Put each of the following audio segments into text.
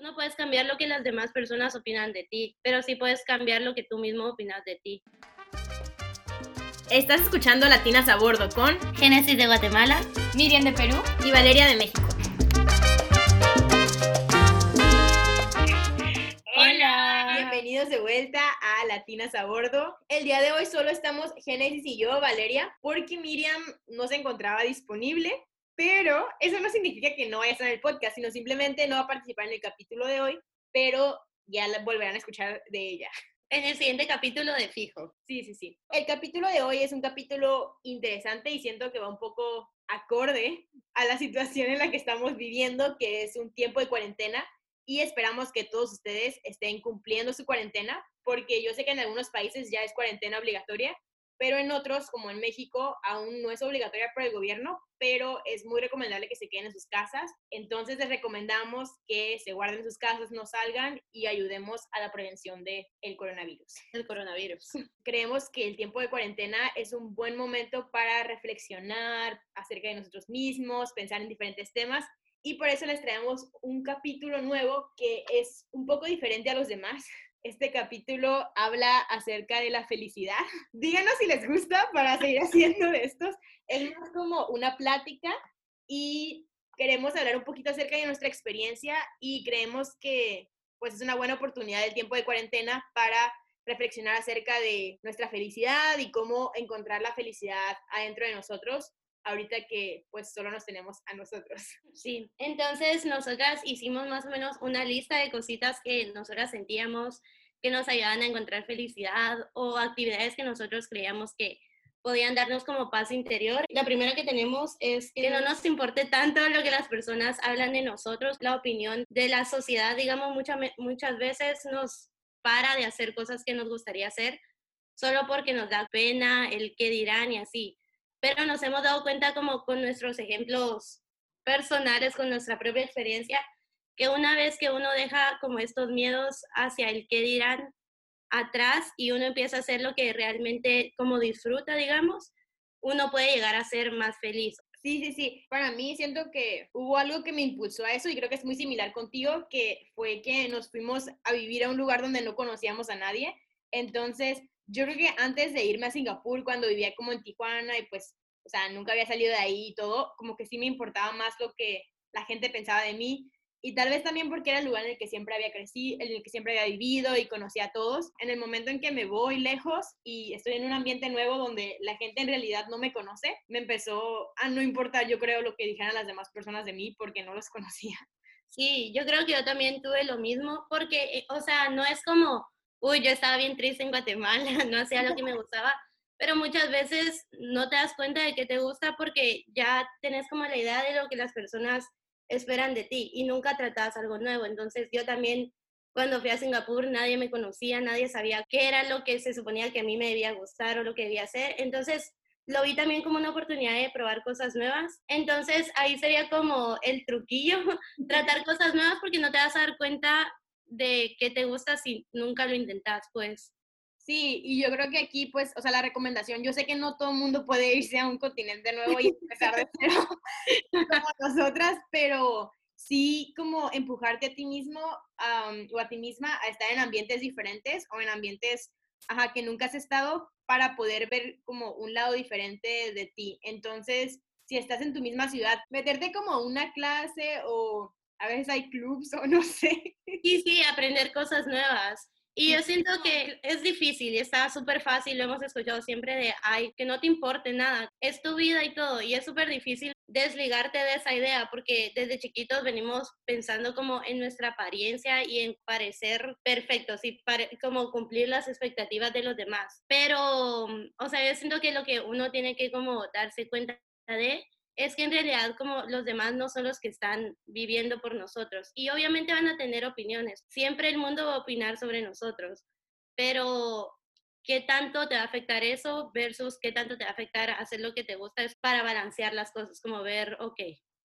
Tú no puedes cambiar lo que las demás personas opinan de ti, pero sí puedes cambiar lo que tú mismo opinas de ti. Estás escuchando Latinas a Bordo con Génesis de Guatemala, Miriam de Perú y Valeria de México. Hola. Bienvenidos de vuelta a Latinas a Bordo. El día de hoy solo estamos Génesis y yo, Valeria, porque Miriam no se encontraba disponible, pero eso no significa que no vaya a estar en el podcast, sino simplemente no va a participar en el capítulo de hoy, pero ya la volverán a escuchar de ella. En el siguiente capítulo de Fijo. Sí, sí, sí. El capítulo de hoy es un capítulo interesante y siento que va un poco acorde a la situación en la que estamos viviendo, que es un tiempo de cuarentena y esperamos que todos ustedes estén cumpliendo su cuarentena, porque yo sé que en algunos países ya es cuarentena obligatoria, pero en otros, como en México, aún no es obligatoria por el gobierno, pero es muy recomendable que se queden en sus casas. Entonces les recomendamos que se guarden sus casas, no salgan y ayudemos a la prevención del el coronavirus. El coronavirus. Creemos que el tiempo de cuarentena es un buen momento para reflexionar acerca de nosotros mismos, pensar en diferentes temas y por eso les traemos un capítulo nuevo que es un poco diferente a los demás este capítulo habla acerca de la felicidad. Díganos si les gusta para seguir haciendo de estos. Es más como una plática y queremos hablar un poquito acerca de nuestra experiencia y creemos que pues es una buena oportunidad del tiempo de cuarentena para reflexionar acerca de nuestra felicidad y cómo encontrar la felicidad adentro de nosotros ahorita que pues solo nos tenemos a nosotros. Sí, entonces nosotras hicimos más o menos una lista de cositas que nosotras sentíamos que nos ayudaban a encontrar felicidad o actividades que nosotros creíamos que podían darnos como paz interior. La primera que tenemos es que no nos importe tanto lo que las personas hablan de nosotros, la opinión de la sociedad, digamos, muchas muchas veces nos para de hacer cosas que nos gustaría hacer solo porque nos da pena el qué dirán y así pero nos hemos dado cuenta como con nuestros ejemplos personales, con nuestra propia experiencia, que una vez que uno deja como estos miedos hacia el que dirán atrás y uno empieza a hacer lo que realmente como disfruta, digamos, uno puede llegar a ser más feliz. Sí, sí, sí. Para mí siento que hubo algo que me impulsó a eso y creo que es muy similar contigo, que fue que nos fuimos a vivir a un lugar donde no conocíamos a nadie. Entonces, yo creo que antes de irme a Singapur, cuando vivía como en Tijuana y pues, o sea, nunca había salido de ahí y todo, como que sí me importaba más lo que la gente pensaba de mí. Y tal vez también porque era el lugar en el que siempre había crecido, en el que siempre había vivido y conocía a todos. En el momento en que me voy lejos y estoy en un ambiente nuevo donde la gente en realidad no me conoce, me empezó a no importar, yo creo, lo que dijeran las demás personas de mí porque no los conocía. Sí, yo creo que yo también tuve lo mismo porque, eh, o sea, no es como uy, yo estaba bien triste en Guatemala, no hacía lo que me gustaba, pero muchas veces no te das cuenta de que te gusta porque ya tenés como la idea de lo que las personas esperan de ti y nunca tratabas algo nuevo. Entonces yo también cuando fui a Singapur nadie me conocía, nadie sabía qué era lo que se suponía que a mí me debía gustar o lo que debía hacer. Entonces lo vi también como una oportunidad de probar cosas nuevas. Entonces ahí sería como el truquillo, tratar cosas nuevas porque no te vas a dar cuenta de qué te gusta si nunca lo intentas, pues. Sí, y yo creo que aquí, pues, o sea, la recomendación, yo sé que no todo el mundo puede irse a un continente nuevo y empezar de cero como nosotras, pero sí como empujarte a ti mismo o a ti misma a estar en ambientes diferentes o en ambientes ajá, que nunca has estado para poder ver como un lado diferente de ti. Entonces, si estás en tu misma ciudad, meterte como una clase o a veces hay clubs o no sé. Sí, sí, aprender cosas nuevas. Y yo siento que es difícil y está súper fácil, lo hemos escuchado siempre de, ay, que no te importe nada, es tu vida y todo. Y es súper difícil desligarte de esa idea porque desde chiquitos venimos pensando como en nuestra apariencia y en parecer perfectos y como cumplir las expectativas de los demás. Pero, o sea, yo siento que lo que uno tiene que como darse cuenta de es que en realidad como los demás no son los que están viviendo por nosotros y obviamente van a tener opiniones. Siempre el mundo va a opinar sobre nosotros, pero qué tanto te va a afectar eso versus qué tanto te va a afectar hacer lo que te gusta es para balancear las cosas, como ver, ok,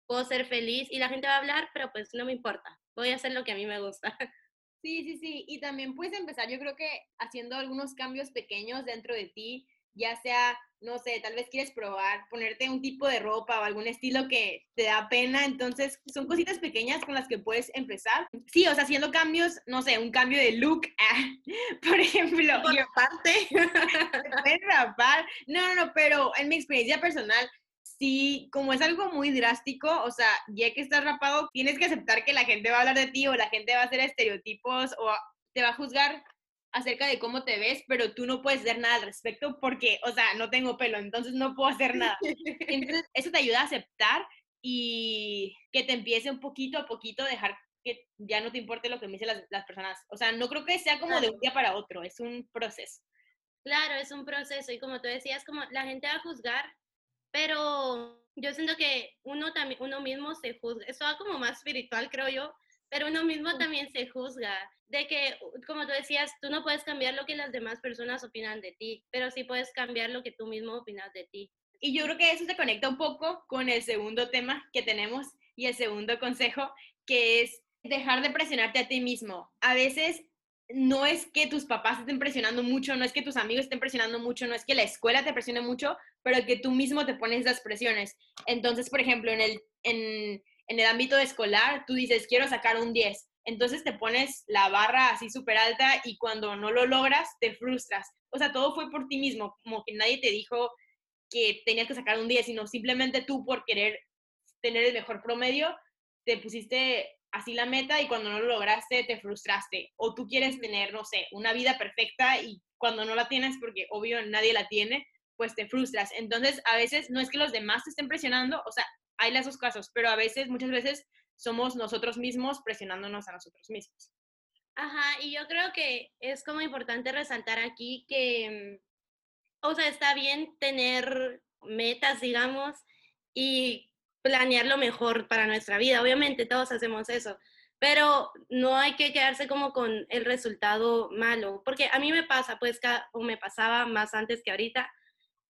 puedo ser feliz y la gente va a hablar, pero pues no me importa, voy a hacer lo que a mí me gusta. Sí, sí, sí, y también puedes empezar, yo creo que haciendo algunos cambios pequeños dentro de ti, ya sea no sé, tal vez quieres probar, ponerte un tipo de ropa o algún estilo que te da pena, entonces son cositas pequeñas con las que puedes empezar. Sí, o sea, haciendo cambios, no sé, un cambio de look, por ejemplo. Por parte. puedes rapar. No, no, no, pero en mi experiencia personal, sí, como es algo muy drástico, o sea, ya que estás rapado, tienes que aceptar que la gente va a hablar de ti o la gente va a hacer estereotipos o te va a juzgar acerca de cómo te ves, pero tú no puedes hacer nada al respecto porque, o sea, no tengo pelo, entonces no puedo hacer nada. Entonces, eso te ayuda a aceptar y que te empiece un poquito a poquito a dejar que ya no te importe lo que me dicen las, las personas. O sea, no creo que sea como de un día para otro, es un proceso. Claro, es un proceso y como tú decías, como la gente va a juzgar, pero yo siento que uno también, uno mismo se juzga. Eso va como más espiritual, creo yo, pero uno mismo también se juzga de que, como tú decías, tú no puedes cambiar lo que las demás personas opinan de ti, pero sí puedes cambiar lo que tú mismo opinas de ti. Y yo creo que eso se conecta un poco con el segundo tema que tenemos y el segundo consejo, que es dejar de presionarte a ti mismo. A veces no es que tus papás estén presionando mucho, no es que tus amigos estén presionando mucho, no es que la escuela te presione mucho, pero que tú mismo te pones las presiones. Entonces, por ejemplo, en el, en, en el ámbito escolar, tú dices, quiero sacar un 10 entonces te pones la barra así súper alta y cuando no lo logras, te frustras. O sea, todo fue por ti mismo, como que nadie te dijo que tenías que sacar un 10, sino simplemente tú por querer tener el mejor promedio, te pusiste así la meta y cuando no lo lograste, te frustraste. O tú quieres tener, no sé, una vida perfecta y cuando no la tienes, porque obvio nadie la tiene, pues te frustras. Entonces, a veces no es que los demás te estén presionando, o sea, hay las dos casos, pero a veces, muchas veces, somos nosotros mismos presionándonos a nosotros mismos. Ajá, y yo creo que es como importante resaltar aquí que, mm, o sea, está bien tener metas, digamos, y planear lo mejor para nuestra vida. Obviamente todos hacemos eso, pero no hay que quedarse como con el resultado malo, porque a mí me pasa, pues, o me pasaba más antes que ahorita,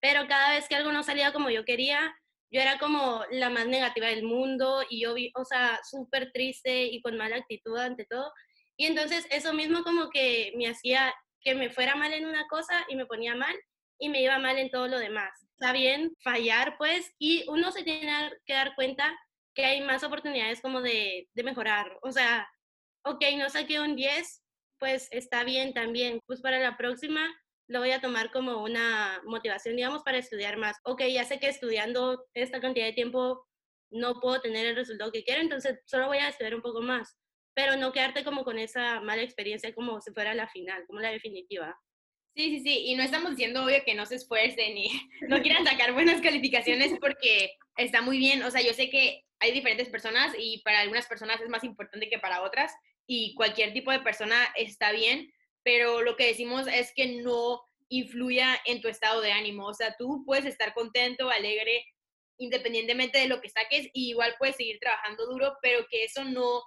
pero cada vez que algo no salía como yo quería, yo era como la más negativa del mundo y yo, vi, o sea, súper triste y con mala actitud ante todo. Y entonces eso mismo como que me hacía que me fuera mal en una cosa y me ponía mal y me iba mal en todo lo demás. Está bien fallar, pues, y uno se tiene que dar cuenta que hay más oportunidades como de, de mejorar. O sea, ok, no saqué un 10, pues está bien también. Pues para la próxima lo voy a tomar como una motivación, digamos, para estudiar más. Ok, ya sé que estudiando esta cantidad de tiempo no puedo tener el resultado que quiero, entonces solo voy a estudiar un poco más, pero no quedarte como con esa mala experiencia como si fuera la final, como la definitiva. Sí, sí, sí, y no estamos diciendo obvio que no se esfuercen y no quieran sacar buenas calificaciones porque está muy bien, o sea, yo sé que hay diferentes personas y para algunas personas es más importante que para otras y cualquier tipo de persona está bien, pero lo que decimos es que no influya en tu estado de ánimo. O sea, tú puedes estar contento, alegre, independientemente de lo que saques, y igual puedes seguir trabajando duro, pero que eso no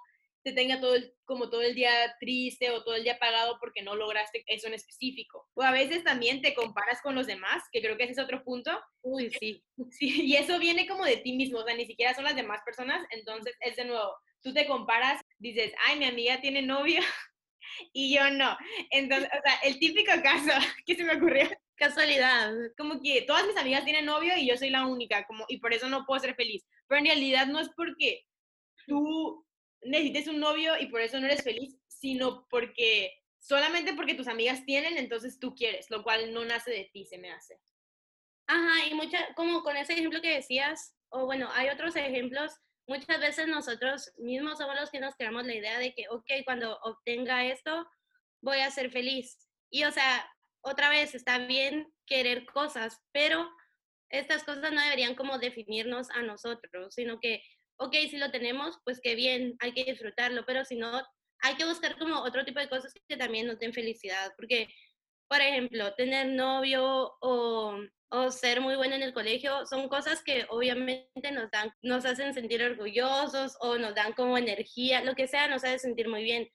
te tenga todo el, como todo el día triste o todo el día apagado porque no lograste eso en específico. O a veces también te comparas con los demás, que creo que ese es otro punto. Uy, sí. sí. Y eso viene como de ti mismo, o sea, ni siquiera son las demás personas, entonces es de nuevo, tú te comparas, dices, ay, mi amiga tiene novio, y yo no. Entonces, o sea, el típico caso que se me ocurrió. Casualidad. Como que todas mis amigas tienen novio y yo soy la única, como, y por eso no puedo ser feliz. Pero en realidad no es porque tú necesites un novio y por eso no eres feliz, sino porque solamente porque tus amigas tienen, entonces tú quieres, lo cual no nace de ti, se me hace. Ajá, y mucha, como con ese ejemplo que decías, o bueno, hay otros ejemplos muchas veces nosotros mismos somos los que nos creamos la idea de que, ok, cuando obtenga esto, voy a ser feliz. Y o sea, otra vez está bien querer cosas, pero estas cosas no deberían como definirnos a nosotros, sino que, ok, si lo tenemos, pues qué bien, hay que disfrutarlo, pero si no, hay que buscar como otro tipo de cosas que también nos den felicidad, porque, por ejemplo, tener novio o o ser muy buena en el colegio son cosas que obviamente nos dan, nos hacen sentir orgullosos o nos dan como energía, lo que sea nos hace sentir muy bien,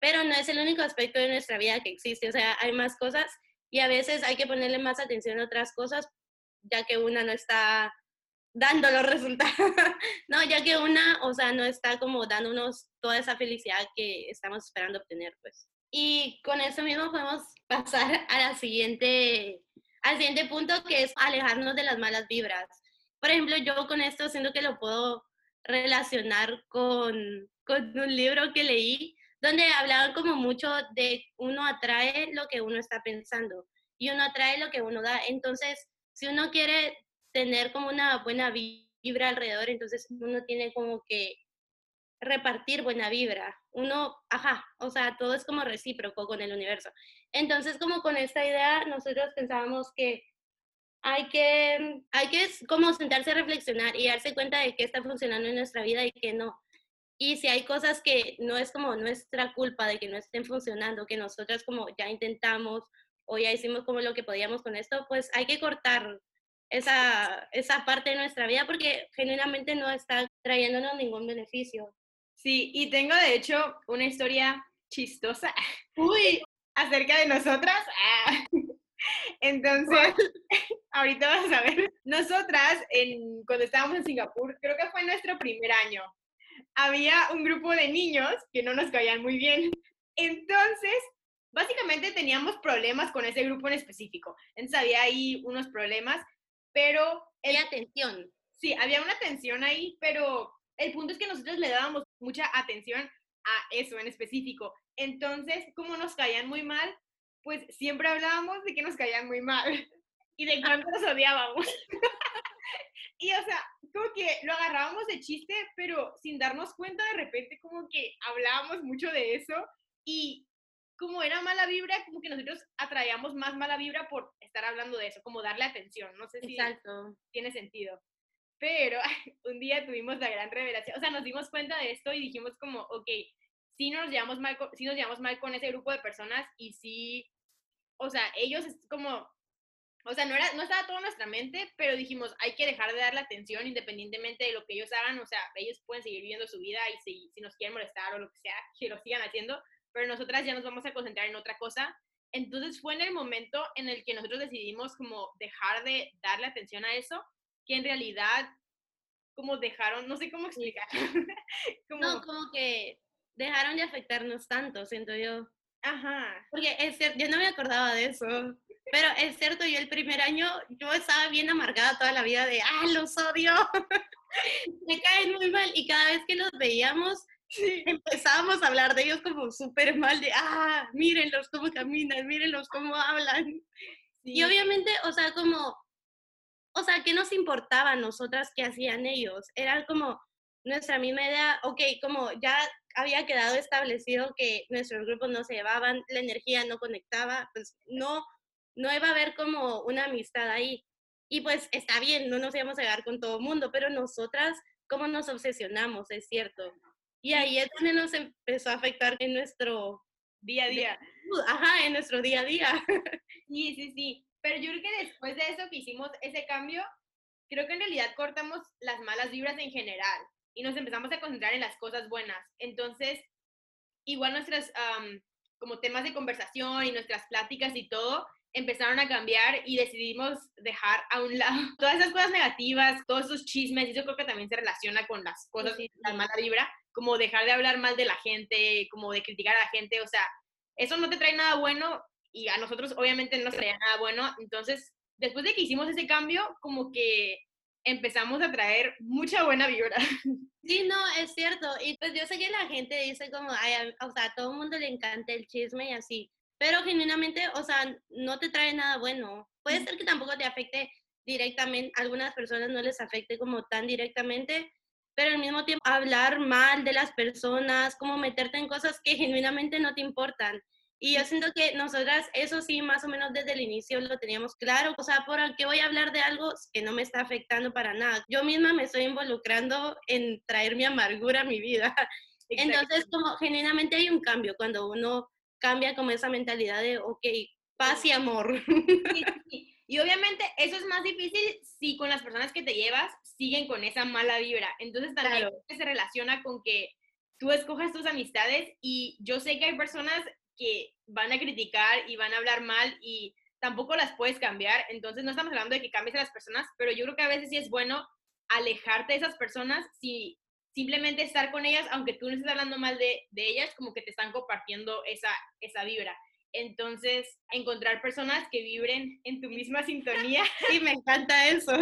pero no es el único aspecto de nuestra vida que existe, o sea, hay más cosas y a veces hay que ponerle más atención a otras cosas, ya que una no está dando los resultados, no, ya que una, o sea, no está como dándonos toda esa felicidad que estamos esperando obtener, pues. Y con eso mismo podemos pasar a la siguiente al siguiente punto que es alejarnos de las malas vibras. Por ejemplo, yo con esto siento que lo puedo relacionar con, con un libro que leí donde hablaban como mucho de uno atrae lo que uno está pensando y uno atrae lo que uno da. Entonces, si uno quiere tener como una buena vibra alrededor, entonces uno tiene como que repartir buena vibra. Uno, ajá, o sea, todo es como recíproco con el universo. Entonces, como con esta idea, nosotros pensábamos que hay que, hay que como sentarse a reflexionar y darse cuenta de qué está funcionando en nuestra vida y qué no. Y si hay cosas que no es como nuestra culpa de que no estén funcionando, que nosotras como ya intentamos o ya hicimos como lo que podíamos con esto, pues hay que cortar esa, esa parte de nuestra vida porque genuinamente no está trayéndonos ningún beneficio. Sí, y tengo de hecho una historia chistosa Uy. acerca de nosotras. Ah. Entonces, ahorita vas a ver. Nosotras, en, cuando estábamos en Singapur, creo que fue nuestro primer año, había un grupo de niños que no nos caían muy bien. Entonces, básicamente teníamos problemas con ese grupo en específico. Entonces, había ahí unos problemas, pero... Había tensión. Sí, había una tensión ahí, pero el punto es que nosotros le dábamos mucha atención a eso en específico. Entonces, como nos caían muy mal, pues siempre hablábamos de que nos caían muy mal y de cuánto nos odiábamos. y o sea, como que lo agarrábamos de chiste, pero sin darnos cuenta de repente como que hablábamos mucho de eso y como era mala vibra, como que nosotros atraíamos más mala vibra por estar hablando de eso, como darle atención. No sé si tiene sentido. Pero un día tuvimos la gran revelación, o sea, nos dimos cuenta de esto y dijimos como, ok, sí nos llevamos mal, sí nos llevamos mal con ese grupo de personas y sí, o sea, ellos es como, o sea, no, era, no estaba todo en nuestra mente, pero dijimos, hay que dejar de darle atención independientemente de lo que ellos hagan, o sea, ellos pueden seguir viviendo su vida y si, si nos quieren molestar o lo que sea, que lo sigan haciendo, pero nosotras ya nos vamos a concentrar en otra cosa. Entonces fue en el momento en el que nosotros decidimos como dejar de darle atención a eso que en realidad como dejaron, no sé cómo explicar. No, como que dejaron de afectarnos tanto, siento yo. Ajá. Porque es cierto, yo no me acordaba de eso. Pero es cierto, yo el primer año, yo estaba bien amargada toda la vida de, ah, los odio. me caen muy mal. Y cada vez que los veíamos, empezábamos a hablar de ellos como súper mal, de, ah, mírenlos cómo caminan, mírenlos cómo hablan. Y obviamente, o sea, como o sea, ¿qué nos importaba a nosotras qué hacían ellos? Era como nuestra misma idea, ok, como ya había quedado establecido que nuestros grupos no se llevaban, la energía no conectaba, pues no, no iba a haber como una amistad ahí. Y pues está bien, no nos íbamos a llevar con todo el mundo, pero nosotras, ¿cómo nos obsesionamos? Es cierto. Y ahí es donde nos empezó a afectar en nuestro día a día. Ajá, en nuestro día a día. Sí, sí, sí. Pero yo creo que después de eso que hicimos ese cambio, creo que en realidad cortamos las malas vibras en general y nos empezamos a concentrar en las cosas buenas. Entonces, igual nuestros como temas de conversación y nuestras pláticas y todo empezaron a cambiar y decidimos dejar a un lado todas esas cosas negativas, todos esos chismes, y eso creo que también se relaciona con las cosas, sí, la mala vibra, como dejar de hablar mal de la gente, como de criticar a la gente, o sea, eso no te trae nada bueno y a nosotros obviamente no nos traía nada bueno. Entonces, después de que hicimos ese cambio, como que empezamos a traer mucha buena vibra. Sí, no, es cierto. Y pues yo sé que la gente dice como, ay, o sea, a todo el mundo le encanta el chisme y así, pero genuinamente, o sea, no te trae nada bueno. Puede ser que tampoco te afecte directamente, algunas personas no les afecte como tan directamente, pero al mismo tiempo hablar mal de las personas, como meterte en cosas que genuinamente no te importan. Y yo siento que nosotras eso sí, más o menos desde el inicio lo teníamos claro. O sea, ¿por qué voy a hablar de algo que no me está afectando para nada? Yo misma me estoy involucrando en traer mi amargura a mi vida. Entonces, como genuinamente hay un cambio cuando uno cambia como esa mentalidad de, ok, paz y amor. Y obviamente eso es más difícil si con las personas que te llevas siguen con esa mala vibra. Entonces también se relaciona con que tú escojas tus amistades y yo sé que hay personas que van a criticar y van a hablar mal y tampoco las puedes cambiar. Entonces no estamos hablando de que cambies a las personas, pero yo creo que a veces sí es bueno alejarte de esas personas si simplemente estar con ellas, aunque tú no estés hablando mal de, de ellas, como que te están compartiendo esa, esa vibra. Entonces, encontrar personas que vibren en tu misma sintonía. Sí, me encanta eso.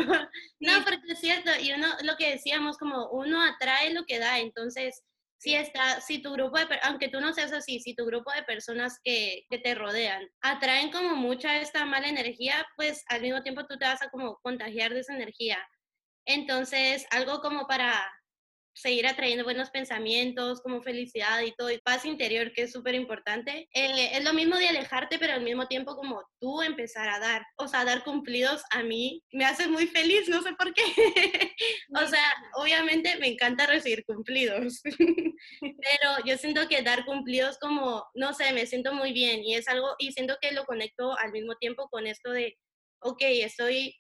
No, porque es cierto, y uno, lo que decíamos, como uno atrae lo que da, entonces, si está, si tu grupo de, aunque tú no seas así, si tu grupo de personas que, que te rodean atraen como mucha esta mala energía, pues al mismo tiempo tú te vas a como contagiar de esa energía. Entonces, algo como para seguir atrayendo buenos pensamientos, como felicidad y todo, y paz interior, que es súper importante. Eh, es lo mismo de alejarte, pero al mismo tiempo como tú empezar a dar, o sea, dar cumplidos a mí me hace muy feliz, no sé por qué. o sea, obviamente me encanta recibir cumplidos, pero yo siento que dar cumplidos como, no sé, me siento muy bien y es algo, y siento que lo conecto al mismo tiempo con esto de, ok, estoy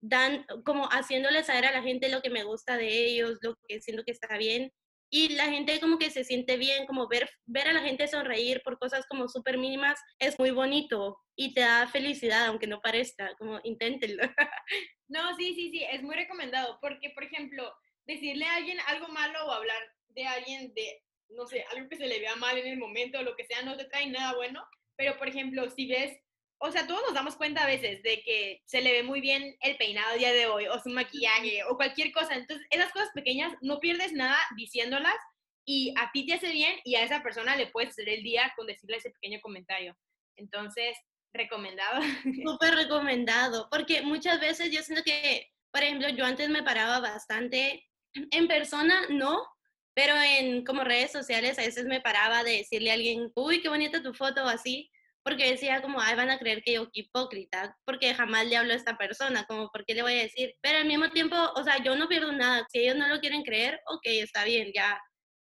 dan como haciéndole saber a la gente lo que me gusta de ellos, lo que siento que está bien. Y la gente como que se siente bien, como ver, ver a la gente sonreír por cosas como súper mínimas es muy bonito y te da felicidad, aunque no parezca, como inténtenlo. No, sí, sí, sí, es muy recomendado, porque por ejemplo, decirle a alguien algo malo o hablar de alguien de, no sé, algo que se le vea mal en el momento o lo que sea, no te trae nada bueno, pero por ejemplo, si ves o sea, todos nos damos cuenta a veces de que se le ve muy bien el peinado el día de hoy, o su maquillaje, o cualquier cosa. Entonces, esas cosas pequeñas no pierdes nada diciéndolas y a ti te hace bien y a esa persona le puedes hacer el día con decirle ese pequeño comentario. Entonces, recomendado. Súper recomendado, porque muchas veces yo siento que, por ejemplo, yo antes me paraba bastante en persona, no, pero en como redes sociales a veces me paraba de decirle a alguien, uy, qué bonita tu foto o así, porque decía como, ay, van a creer que yo hipócrita, porque jamás le hablo a esta persona, como, ¿por qué le voy a decir? Pero al mismo tiempo, o sea, yo no pierdo nada, si ellos no lo quieren creer, ok, está bien, ya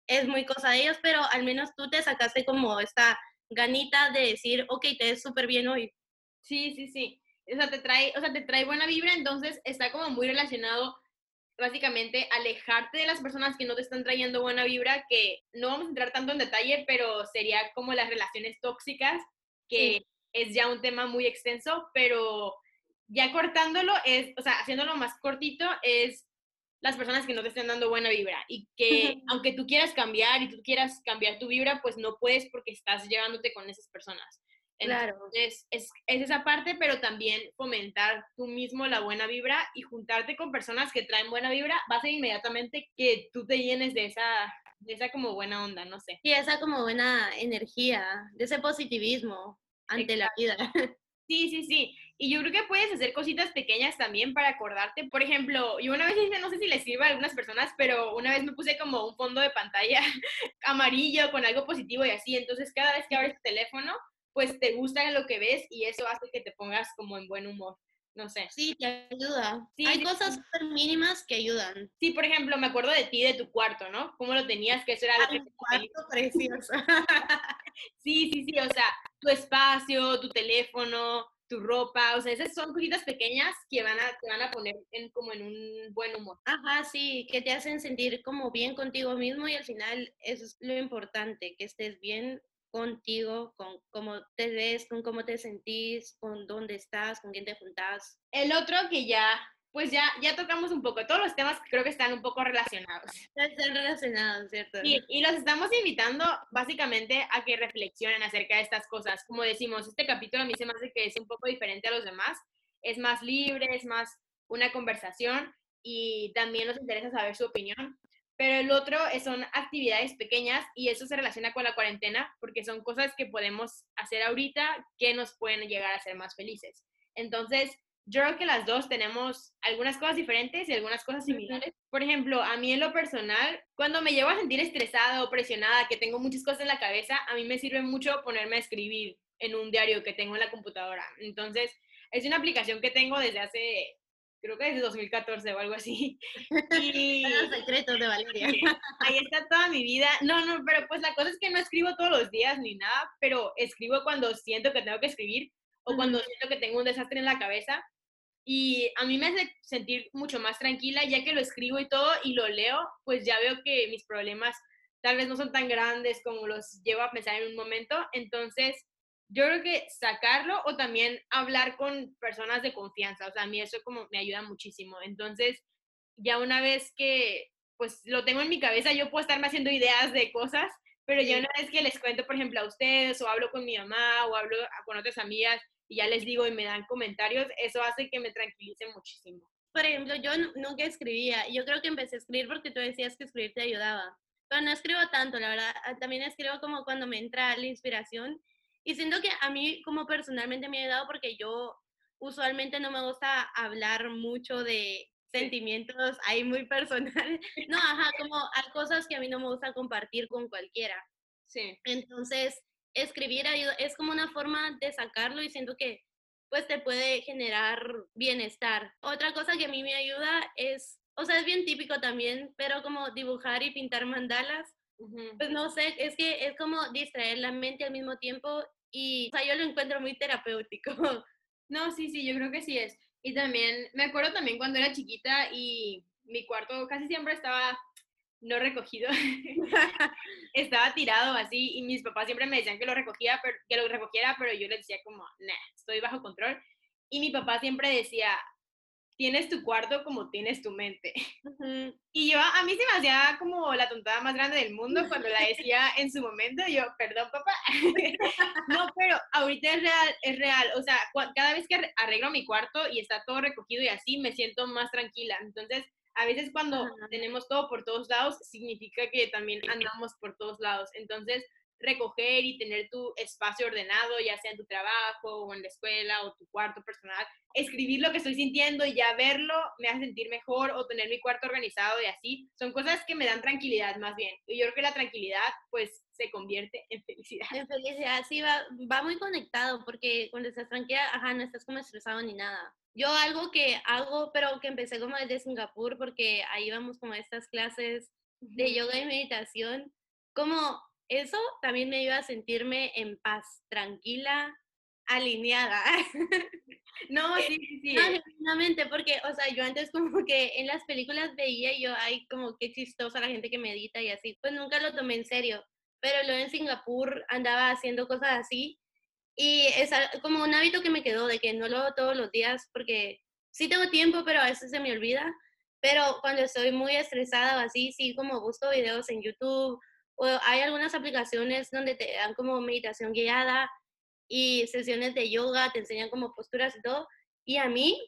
es muy cosa de ellos, pero al menos tú te sacaste como esta ganita de decir, ok, te ves súper bien hoy. Sí, sí, sí. O sea, te trae, o sea, te trae buena vibra, entonces está como muy relacionado básicamente alejarte de las personas que no te están trayendo buena vibra, que no vamos a entrar tanto en detalle, pero sería como las relaciones tóxicas, que es ya un tema muy extenso, pero ya cortándolo es, o sea, haciéndolo más cortito es las personas que no te estén dando buena vibra y que aunque tú quieras cambiar y tú quieras cambiar tu vibra, pues no puedes porque estás llevándote con esas personas. Entonces, es, es, esa parte, pero también fomentar tú mismo la buena vibra y juntarte con personas que traen buena vibra, va a ser inmediatamente que tú te llenes de esa, de esa como buena onda, no sé. Sí, esa como buena energía, de ese positivismo ante la vida. Sí, sí, sí. Y yo creo que puedes hacer cositas pequeñas también para acordarte. Por ejemplo, yo una vez hice, no sé si les sirva a algunas personas, pero una vez me puse como un fondo de pantalla amarillo con algo positivo y así. Entonces, cada vez que abres tu teléfono, pues te gusta lo que ves y eso hace que te pongas como en buen humor no sé. Sí, te ayuda. Hay cosas súper mínimas que ayudan. Sí, por ejemplo, me acuerdo de ti, de tu cuarto, ¿no? ¿Cómo lo tenías? Que eso era lo que... cuarto precioso. sí, sí, sí, o sea, tu espacio, tu teléfono, tu ropa, o sea, esas son cositas pequeñas que van a, te van a poner en, como en un buen humor. Ajá, sí, que te hacen sentir como bien contigo mismo y al final eso es lo importante, que estés bien contigo, con cómo te ves, con cómo te sentís, con dónde estás, con quién te juntás. El otro que ya, pues ya, ya tocamos un poco, todos los temas que creo que están un poco relacionados. Están relacionados, ¿cierto? Sí, y los estamos invitando básicamente a que reflexionen acerca de estas cosas. Como decimos, este capítulo a mí se me hace que es un poco diferente a los demás, es más libre, es más una conversación y también nos interesa saber su opinión pero el otro son actividades pequeñas y eso se relaciona con la cuarentena porque son cosas que podemos hacer ahorita que nos pueden llegar a ser más felices. Entonces, yo creo que las dos tenemos algunas cosas diferentes y algunas cosas similares. Por ejemplo, a mí en lo personal, cuando me llevo a sentir estresada o presionada, que tengo muchas cosas en la cabeza, a mí me sirve mucho ponerme a escribir en un diario que tengo en la computadora. Entonces, es una aplicación que tengo desde hace creo que desde 2014 o algo así. Y... Los secretos de Valeria. Ahí está toda mi vida. No, no, pero pues la cosa es que no escribo todos los días ni nada, pero escribo cuando siento que tengo que escribir o cuando siento que tengo un desastre en la cabeza. Y a mí me hace sentir mucho más tranquila, ya que lo escribo y todo y lo leo, pues ya veo que mis problemas tal vez no son tan grandes como los llevo a pensar en un momento. Entonces, yo creo que sacarlo o también hablar con personas de confianza, o sea, a mí eso como me ayuda muchísimo. Entonces, ya una vez que pues lo tengo en mi cabeza, yo puedo estarme haciendo ideas de cosas pero yo una vez que les cuento, por ejemplo, a ustedes, o hablo con mi mamá, o hablo con otras amigas, y ya les digo y me dan comentarios, eso hace que me tranquilice muchísimo. Por ejemplo, yo nunca escribía. Yo creo que empecé a escribir porque tú decías que escribir te ayudaba. Pero no escribo tanto, la verdad. Ah, también escribo como cuando me entra la inspiración. Y siento que a mí como personalmente me ha ayudado porque yo usualmente no me gusta hablar mucho de sentimientos ahí muy personales. No, ajá, como hay cosas que a mí no me gusta compartir con cualquiera. Sí. Entonces, escribir ayuda, es como una forma de sacarlo y siento que pues te puede generar bienestar. Otra cosa que a mí me ayuda es, o sea, es bien típico también, pero como dibujar y pintar mandalas. Pues no sé, es que es como distraer la mente al mismo tiempo y, o sea, yo lo encuentro muy terapéutico. No, sí, sí, yo creo que sí es. Y también, me acuerdo también cuando era chiquita y mi cuarto casi siempre estaba no recogido, estaba tirado así y mis papás siempre me decían que lo recogía, pero, que lo recogiera, pero yo les decía como, nah, estoy bajo control. Y mi papá siempre decía, tienes tu cuarto como tienes tu mente. Y yo, a mí se me hacía como la tontada más grande del mundo cuando la decía en su momento. Yo, perdón, papá. no, pero ahorita es real, es real. O sea, cada vez que arreglo mi cuarto y está todo recogido y así, me siento más tranquila. Entonces, a veces cuando tenemos todo por todos lados, significa que también andamos por todos lados. Entonces, recoger y tener tu espacio ordenado, ya sea en tu trabajo o en la escuela o tu cuarto personal, escribir lo que estoy sintiendo y ya verlo me hace sentir mejor o tener mi cuarto organizado y así, son cosas que me dan tranquilidad más bien. Y yo creo que la tranquilidad pues se convierte en felicidad. En felicidad, sí, va, va muy conectado porque cuando estás tranquila, ajá, no estás como estresado ni nada. Yo algo que hago, pero que empecé como desde Singapur, porque ahí vamos como a estas clases de yoga y meditación, como eso también me ayuda a sentirme en paz, tranquila, alineada. No, sí, sí, sí. No, porque, o sea, yo antes como que en las películas veía yo, ay, como qué chistosa la gente que medita y así, pues nunca lo tomé en serio, pero luego en Singapur andaba haciendo cosas así y es como un hábito que me quedó de que no lo hago todos los días porque sí tengo tiempo, pero a veces se me olvida. Pero cuando estoy muy estresada o así, sí como busco videos en YouTube o hay algunas aplicaciones donde te dan como meditación guiada y sesiones de yoga, te enseñan como posturas y todo. Y a mí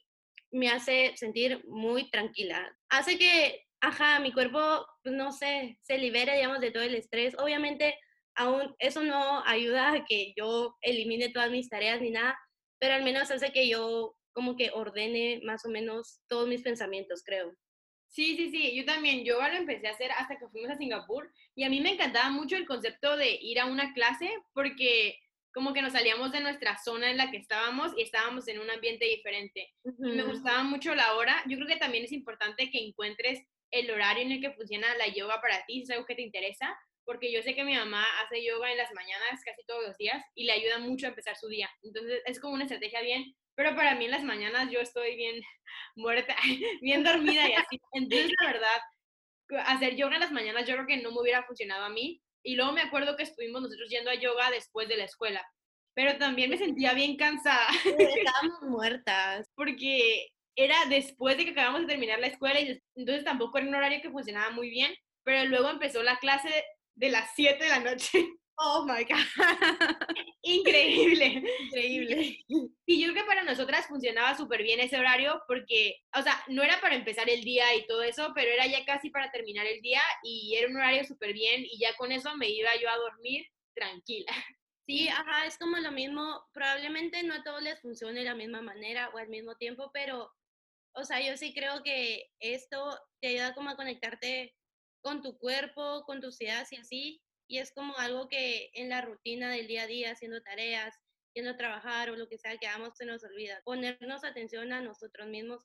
me hace sentir muy tranquila. Hace que, ajá, mi cuerpo, pues no sé, se libere, digamos, de todo el estrés. Obviamente aún eso no ayuda a que yo elimine todas mis tareas ni nada, pero al menos hace que yo como que ordene más o menos todos mis pensamientos, creo. Sí, sí, sí, yo también, yo lo empecé a hacer hasta que fuimos a Singapur y a mí me encantaba mucho el concepto de ir a una clase porque como que nos salíamos de nuestra zona en la que estábamos y estábamos en un ambiente diferente. Me gustaba mucho la hora, yo creo que también es importante que encuentres el horario en el que funciona la yoga para ti, si es algo que te interesa, porque yo sé que mi mamá hace yoga en las mañanas casi todos los días y le ayuda mucho a empezar su día. Entonces es como una estrategia bien, pero para mí en las mañanas yo estoy bien muerta, bien dormida y así. Entonces la verdad, hacer yoga en las mañanas yo creo que no me hubiera funcionado a mí. Y luego me acuerdo que estuvimos nosotros yendo a yoga después de la escuela, pero también me sentía bien cansada. Estábamos muertas. Porque era después de que acabamos de terminar la escuela y entonces tampoco era un horario que funcionaba muy bien, pero luego empezó la clase de las 7 de la noche. Oh my God. Increíble. Increíble. Y yo creo que para nosotras funcionaba súper bien ese horario porque, o sea, no era para empezar el día y todo eso, pero era ya casi para terminar el día y era un horario súper bien y ya con eso me iba yo a dormir tranquila. Sí, ajá, es como lo mismo. Probablemente no a todos les funcione de la misma manera o al mismo tiempo, pero, o sea, yo sí creo que esto te ayuda como a conectarte con tu cuerpo, con tus ideas y así. Y es como algo que en la rutina del día a día, haciendo tareas, yendo a trabajar o lo que sea que hagamos, se nos olvida. Ponernos atención a nosotros mismos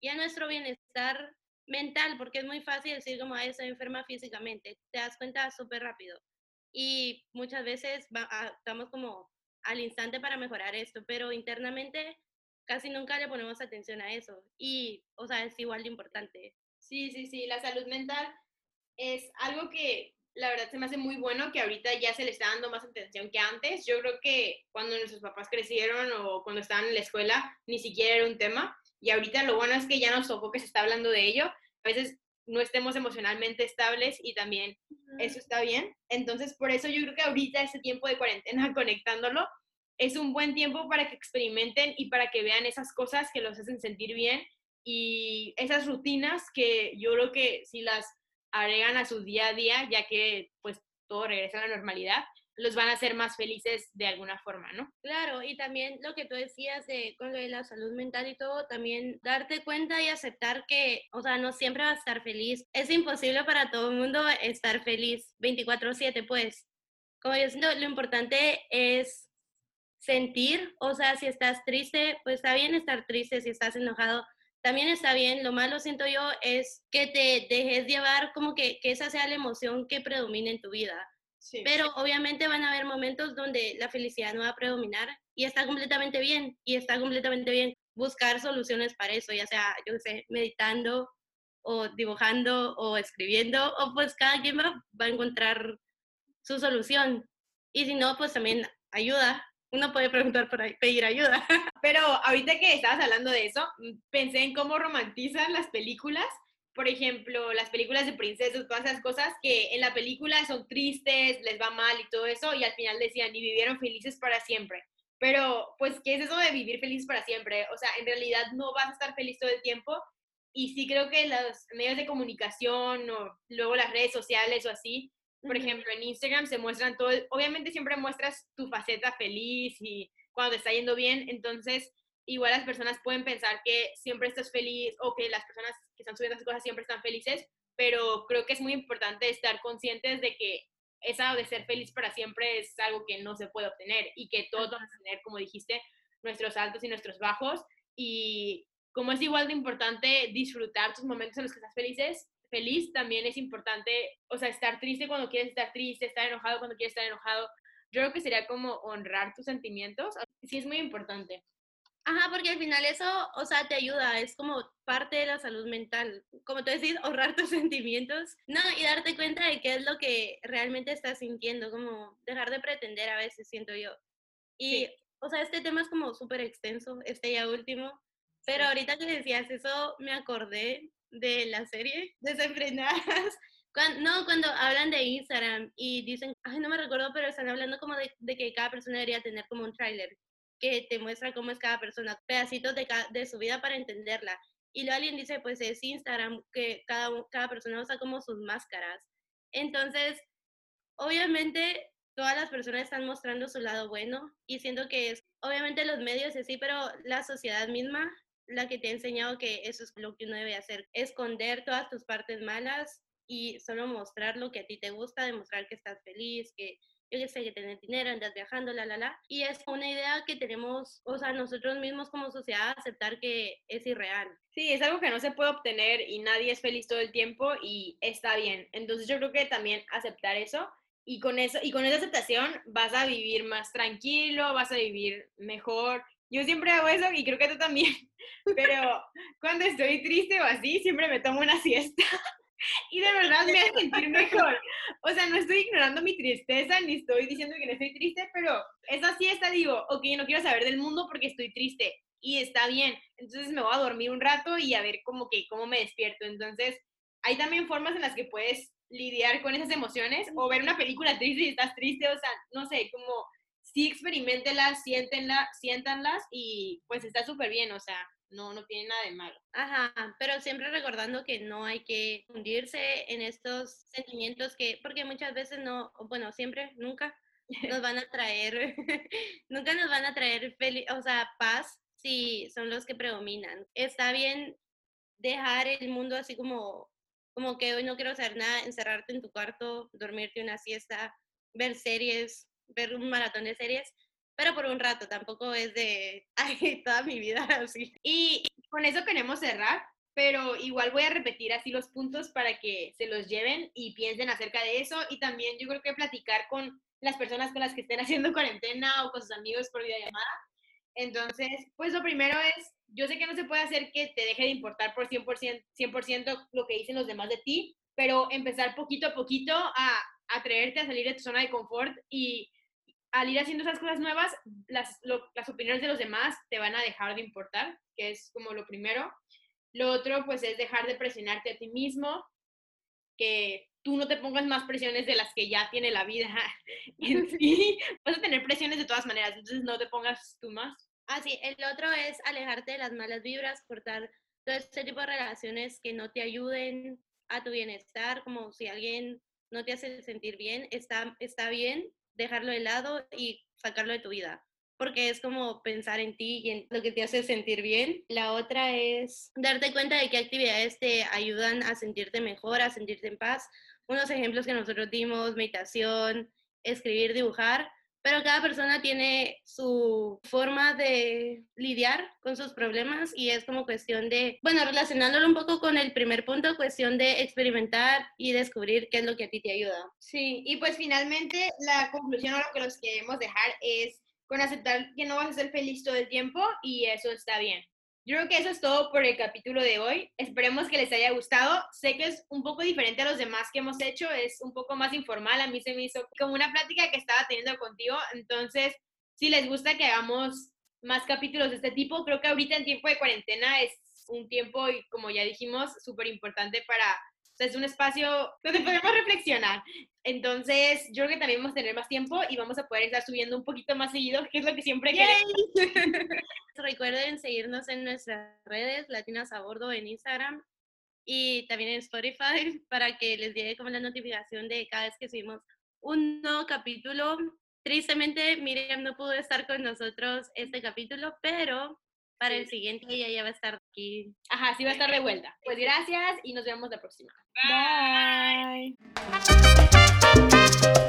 y a nuestro bienestar mental, porque es muy fácil decir como, eso estoy enferma físicamente. Te das cuenta súper rápido. Y muchas veces ah, estamos como al instante para mejorar esto, pero internamente casi nunca le ponemos atención a eso. Y, o sea, es igual de importante. Sí, sí, sí, la salud mental es algo que la verdad se me hace muy bueno que ahorita ya se le está dando más atención que antes. Yo creo que cuando nuestros papás crecieron o cuando estaban en la escuela ni siquiera era un tema y ahorita lo bueno es que ya nos tocó que se está hablando de ello. A veces no estemos emocionalmente estables y también eso está bien. Entonces, por eso yo creo que ahorita ese tiempo de cuarentena conectándolo es un buen tiempo para que experimenten y para que vean esas cosas que los hacen sentir bien y esas rutinas que yo creo que si las agregan a su día a día, ya que pues todo regresa a la normalidad, los van a hacer más felices de alguna forma, ¿no? Claro, y también lo que tú decías de con lo de la salud mental y todo, también darte cuenta y aceptar que, o sea, no siempre vas a estar feliz. Es imposible para todo el mundo estar feliz 24/7, pues. Como yo siento, lo importante es sentir, o sea, si estás triste, pues está bien estar triste, si estás enojado, también está bien. Lo malo, siento yo, es que te dejes llevar como que, que esa sea la emoción que predomine en tu vida pero obviamente van a haber momentos donde la felicidad no va a predominar y está completamente bien, y está completamente bien buscar soluciones para eso, ya sea, yo sé, meditando o dibujando o escribiendo, o pues cada quien va, va a encontrar su solución. Y si no, pues también ayuda. Uno puede preguntar por pedir ayuda. Pero ahorita que estabas hablando de eso, pensé en cómo romantizan las películas por ejemplo, las películas de princesas, todas esas cosas que en la película son tristes, les va mal y todo eso, y al final decían, y vivieron felices para siempre. Pero, pues, ¿qué es eso de vivir feliz para siempre? O sea, en realidad no vas a estar feliz todo el tiempo. Y sí creo que los medios de comunicación o luego las redes sociales o así, por ejemplo, en Instagram se muestran todo, obviamente siempre muestras tu faceta feliz y cuando te está yendo bien, entonces igual las personas pueden pensar que siempre estás feliz o que las personas que están subiendo esas cosas siempre están felices, pero creo que es muy importante estar conscientes de que esa de ser feliz para siempre es algo que no se puede obtener y que todos vamos a tener, como dijiste, nuestros altos y nuestros bajos y como es igual de importante disfrutar tus momentos en los que estás felices, feliz también es importante, o sea, estar triste cuando quieres estar triste, estar enojado cuando quieres estar enojado. Yo creo que sería como honrar tus sentimientos. Sí es muy importante. Ajá, porque al final eso, o sea, te ayuda, es como parte de la salud mental, como tú decís, ahorrar tus sentimientos, no, y darte cuenta de qué es lo que realmente estás sintiendo, como dejar de pretender a veces, siento yo. Y, o sea, este tema es como súper extenso, este ya último, pero ahorita que decías eso, me acordé de la serie Desenfrenadas. No, cuando hablan de Instagram y dicen, ay, no me recuerdo, pero están hablando como de, de que cada persona debería tener como un tráiler que te muestra cómo es cada persona, pedacitos de, de su vida para entenderla. Y luego alguien dice, pues es Instagram, que cada, cada persona usa como sus máscaras. Entonces, obviamente, todas las personas están mostrando su lado bueno y siento que es, obviamente los medios sí, pero la sociedad misma la que te ha enseñado que eso es lo que uno debe hacer, esconder todas tus partes malas y solo mostrar lo que a ti te gusta, demostrar que estás feliz, que yo que sé, que tener dinero, andas viajando, la, la, la. Y es una idea que tenemos, o sea, nosotros mismos como sociedad, aceptar que es irreal. Sí, es algo que no se puede obtener y nadie es feliz todo el tiempo y está bien. Entonces yo creo que también aceptar eso y con eso y con esa aceptación vas a vivir más tranquilo, vas a vivir mejor. Yo siempre hago eso y creo que tú también, pero cuando estoy triste o así, siempre me tomo una siesta y de verdad me hace sentir mejor. O sea, no estoy ignorando mi tristeza ni estoy diciendo que no estoy triste, pero esa siesta digo, ok, no quiero saber del mundo porque estoy triste y está bien. Entonces me voy a dormir un rato y a ver cómo que cómo me despierto. Entonces, hay también formas en las que puedes lidiar con esas emociones o ver una película triste y estás triste, o sea, no sé, como sí experimentenlas, siéntenlas, siéntanlas y pues está súper bien, o sea, no, no tiene nada de malo. Ajá, pero siempre recordando que no hay que hundirse en estos sentimientos que, porque muchas veces no, bueno, siempre, nunca nos van a traer, nunca nos van a traer o sea, paz si son los que predominan. Está bien dejar el mundo así como, como que hoy no quiero hacer nada, encerrarte en tu cuarto, dormirte una siesta, ver series, ver un maratón de series, pero por un rato, tampoco es de, ay, toda mi vida así. Y con eso queremos cerrar, pero igual voy a repetir así los puntos para que se los lleven y piensen acerca de eso y también yo creo que platicar con las personas con las que estén haciendo cuarentena o con sus amigos por videollamada. Entonces, pues lo primero es, yo sé que no se puede hacer que te deje de importar por 100%, 100 lo que dicen los demás de ti, pero empezar poquito a poquito a atreverte a salir de tu zona de confort y al ir haciendo esas cosas nuevas, las, las opiniones de los demás te van a dejar de importar, que es como lo primero. Lo otro, pues, es dejar de presionarte a ti mismo que tú no te pongas más presiones de las que ya tiene la vida en. Vas a tener presiones de todas maneras, entonces no te pongas tú más. Ah, sí, el otro es alejarte de las malas vibras, cortar todo este tipo de relaciones que no te ayuden a tu bienestar, como si alguien no te hace sentir bien, está, está bien dejarlo de lado y sacarlo de tu vida, porque es como pensar en ti y en lo que te hace sentir bien. La otra es darte cuenta de qué actividades te ayudan a sentirte mejor, a sentirte en paz. Unos ejemplos que nosotros dimos, meditación, escribir, dibujar, pero cada persona tiene su forma de lidiar con sus problemas y es como cuestión de, bueno, relacionándolo un poco con el primer punto, cuestión de experimentar y descubrir qué es lo que a ti te ayuda. Sí, y pues finalmente la conclusión o lo que los queremos dejar es con aceptar que no vas a ser feliz todo el tiempo y eso está bien. Yo creo que eso es todo por el capítulo de hoy. Esperemos que les haya gustado. Sé que es un poco diferente a los demás que hemos hecho, es un poco más informal. A mí se me hizo como una plática que estaba teniendo contigo. Entonces, si les gusta que hagamos más capítulos de este tipo, creo que ahorita en tiempo de cuarentena es un tiempo, y como ya dijimos, súper importante para es un espacio donde podemos reflexionar. Entonces, yo creo que también vamos a tener más tiempo y vamos a poder estar subiendo un poquito más seguido, que es lo que siempre queremos. Recuerden seguirnos en nuestras redes, Latinas a Bordo en Instagram y también en Spotify para que les llegue como la notificación de cada vez que subimos un nuevo capítulo. Tristemente, Miriam no pudo estar con nosotros este capítulo, pero para el siguiente ella ya va a estar Ajá, sí va a estar de vuelta. Pues gracias y nos vemos la próxima. Bye.